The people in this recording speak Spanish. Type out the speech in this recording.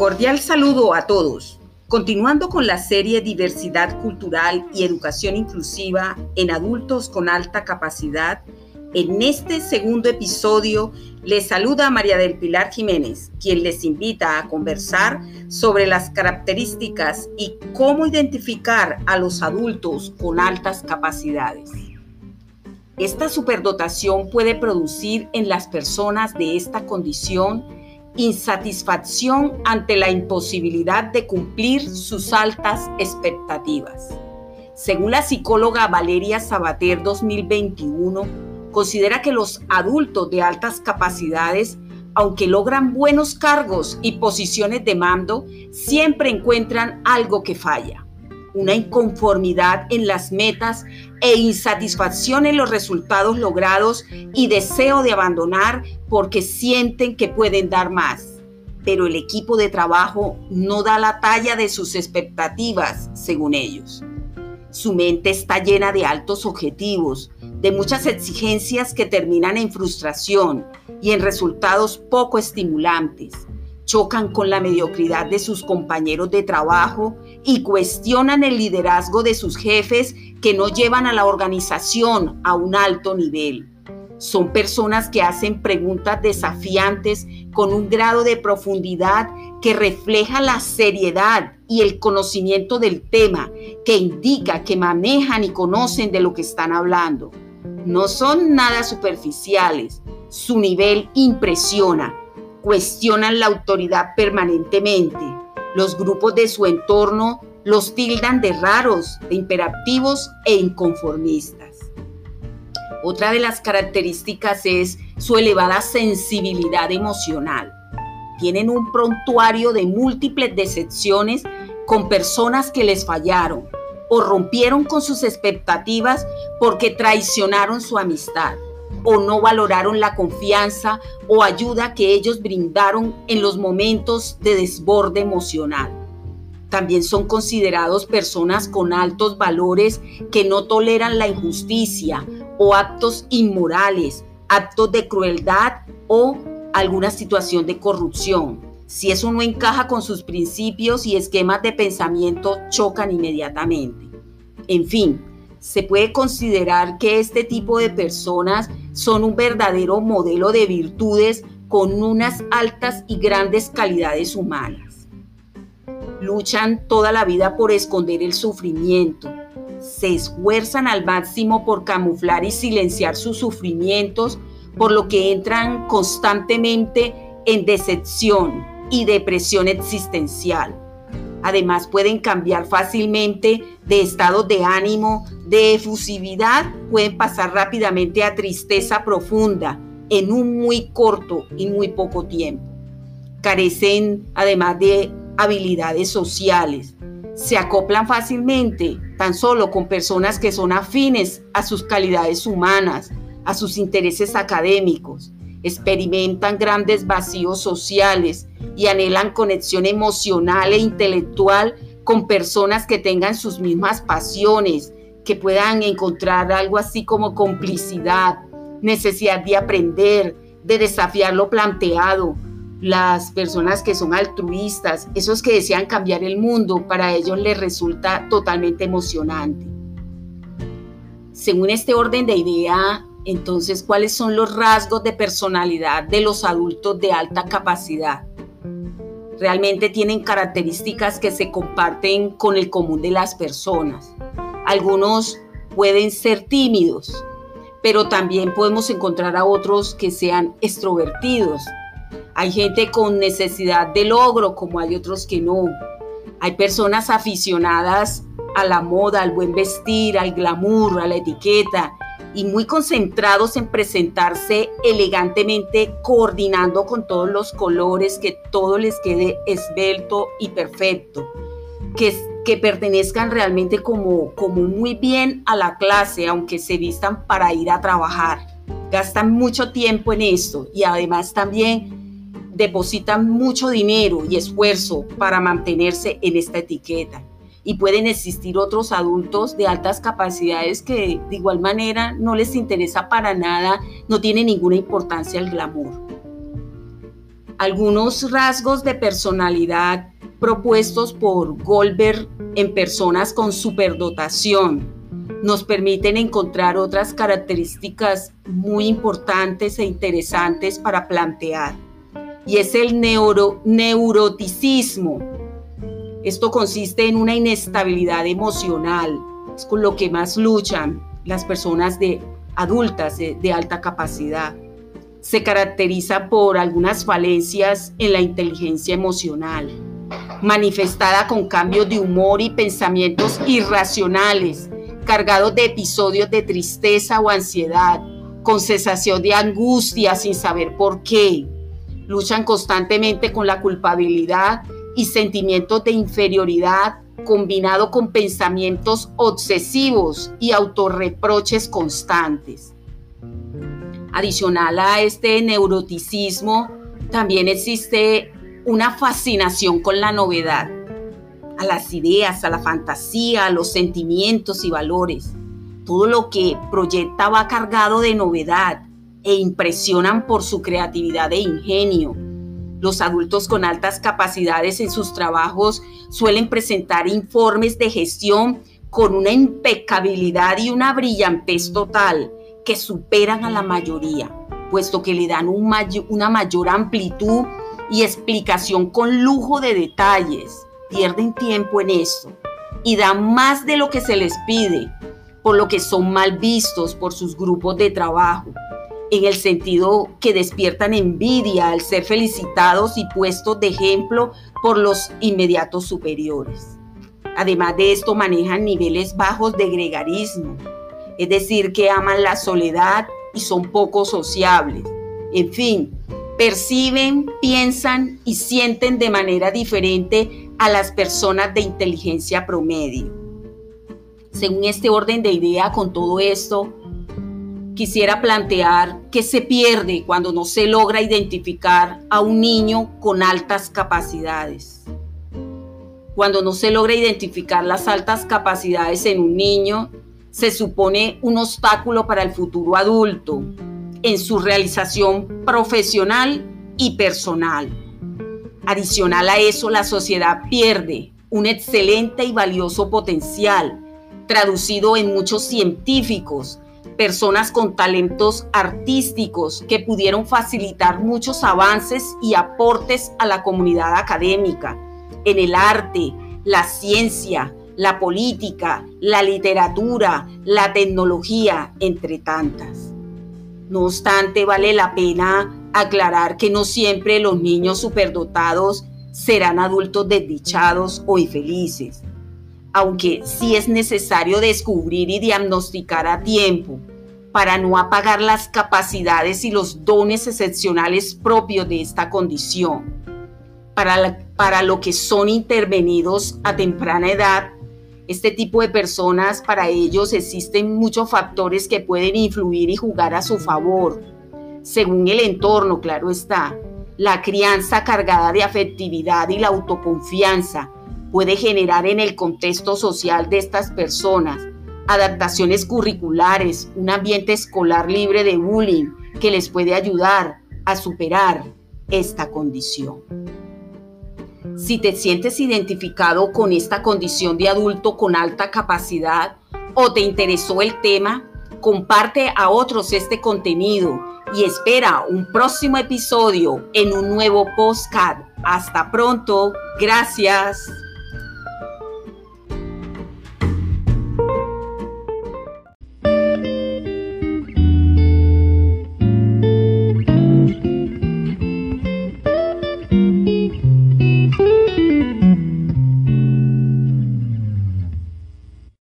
Cordial saludo a todos. Continuando con la serie Diversidad Cultural y Educación Inclusiva en Adultos con Alta Capacidad, en este segundo episodio les saluda María del Pilar Jiménez, quien les invita a conversar sobre las características y cómo identificar a los adultos con altas capacidades. Esta superdotación puede producir en las personas de esta condición insatisfacción ante la imposibilidad de cumplir sus altas expectativas. Según la psicóloga Valeria Sabater 2021, considera que los adultos de altas capacidades, aunque logran buenos cargos y posiciones de mando, siempre encuentran algo que falla una inconformidad en las metas e insatisfacción en los resultados logrados y deseo de abandonar porque sienten que pueden dar más. Pero el equipo de trabajo no da la talla de sus expectativas, según ellos. Su mente está llena de altos objetivos, de muchas exigencias que terminan en frustración y en resultados poco estimulantes chocan con la mediocridad de sus compañeros de trabajo y cuestionan el liderazgo de sus jefes que no llevan a la organización a un alto nivel. Son personas que hacen preguntas desafiantes con un grado de profundidad que refleja la seriedad y el conocimiento del tema, que indica que manejan y conocen de lo que están hablando. No son nada superficiales, su nivel impresiona cuestionan la autoridad permanentemente. Los grupos de su entorno los tildan de raros, de imperativos e inconformistas. Otra de las características es su elevada sensibilidad emocional. Tienen un prontuario de múltiples decepciones con personas que les fallaron o rompieron con sus expectativas porque traicionaron su amistad o no valoraron la confianza o ayuda que ellos brindaron en los momentos de desborde emocional. También son considerados personas con altos valores que no toleran la injusticia o actos inmorales, actos de crueldad o alguna situación de corrupción. Si eso no encaja con sus principios y esquemas de pensamiento, chocan inmediatamente. En fin, se puede considerar que este tipo de personas son un verdadero modelo de virtudes con unas altas y grandes calidades humanas. Luchan toda la vida por esconder el sufrimiento. Se esfuerzan al máximo por camuflar y silenciar sus sufrimientos, por lo que entran constantemente en decepción y depresión existencial Además pueden cambiar fácilmente de estado de ánimo, de efusividad, pueden pasar rápidamente a tristeza profunda en un muy corto y muy poco tiempo. Carecen además de habilidades sociales. Se acoplan fácilmente tan solo con personas que son afines a sus calidades humanas, a sus intereses académicos experimentan grandes vacíos sociales y anhelan conexión emocional e intelectual con personas que tengan sus mismas pasiones, que puedan encontrar algo así como complicidad, necesidad de aprender, de desafiar lo planteado. Las personas que son altruistas, esos que desean cambiar el mundo, para ellos les resulta totalmente emocionante. Según este orden de idea, entonces, ¿cuáles son los rasgos de personalidad de los adultos de alta capacidad? Realmente tienen características que se comparten con el común de las personas. Algunos pueden ser tímidos, pero también podemos encontrar a otros que sean extrovertidos. Hay gente con necesidad de logro, como hay otros que no. Hay personas aficionadas a la moda, al buen vestir, al glamour, a la etiqueta y muy concentrados en presentarse elegantemente, coordinando con todos los colores, que todo les quede esbelto y perfecto, que, que pertenezcan realmente como, como muy bien a la clase, aunque se vistan para ir a trabajar. Gastan mucho tiempo en esto y además también depositan mucho dinero y esfuerzo para mantenerse en esta etiqueta y pueden existir otros adultos de altas capacidades que de igual manera no les interesa para nada, no tiene ninguna importancia el glamour. Algunos rasgos de personalidad propuestos por Goldberg en personas con superdotación nos permiten encontrar otras características muy importantes e interesantes para plantear. Y es el neuro, neuroticismo. Esto consiste en una inestabilidad emocional, es con lo que más luchan las personas de adultas de, de alta capacidad. Se caracteriza por algunas falencias en la inteligencia emocional, manifestada con cambios de humor y pensamientos irracionales cargados de episodios de tristeza o ansiedad, con sensación de angustia sin saber por qué. Luchan constantemente con la culpabilidad y sentimientos de inferioridad combinado con pensamientos obsesivos y autorreproches constantes. Adicional a este neuroticismo, también existe una fascinación con la novedad a las ideas, a la fantasía, a los sentimientos y valores. Todo lo que proyecta va cargado de novedad e impresionan por su creatividad e ingenio. Los adultos con altas capacidades en sus trabajos suelen presentar informes de gestión con una impecabilidad y una brillantez total que superan a la mayoría, puesto que le dan una mayor amplitud y explicación con lujo de detalles. Pierden tiempo en esto y dan más de lo que se les pide, por lo que son mal vistos por sus grupos de trabajo, en el sentido que despiertan envidia al ser felicitados y puestos de ejemplo por los inmediatos superiores. Además de esto, manejan niveles bajos de gregarismo, es decir, que aman la soledad y son poco sociables. En fin, perciben, piensan y sienten de manera diferente a las personas de inteligencia promedio. Según este orden de idea, con todo esto, quisiera plantear qué se pierde cuando no se logra identificar a un niño con altas capacidades. Cuando no se logra identificar las altas capacidades en un niño, se supone un obstáculo para el futuro adulto, en su realización profesional y personal. Adicional a eso, la sociedad pierde un excelente y valioso potencial, traducido en muchos científicos, personas con talentos artísticos que pudieron facilitar muchos avances y aportes a la comunidad académica, en el arte, la ciencia, la política, la literatura, la tecnología, entre tantas. No obstante, vale la pena aclarar que no siempre los niños superdotados serán adultos desdichados o infelices, aunque sí es necesario descubrir y diagnosticar a tiempo para no apagar las capacidades y los dones excepcionales propios de esta condición. Para, para lo que son intervenidos a temprana edad, este tipo de personas, para ellos existen muchos factores que pueden influir y jugar a su favor, según el entorno, claro está. La crianza cargada de afectividad y la autoconfianza puede generar en el contexto social de estas personas adaptaciones curriculares, un ambiente escolar libre de bullying que les puede ayudar a superar esta condición. Si te sientes identificado con esta condición de adulto con alta capacidad o te interesó el tema, comparte a otros este contenido y espera un próximo episodio en un nuevo postcard. Hasta pronto. Gracias.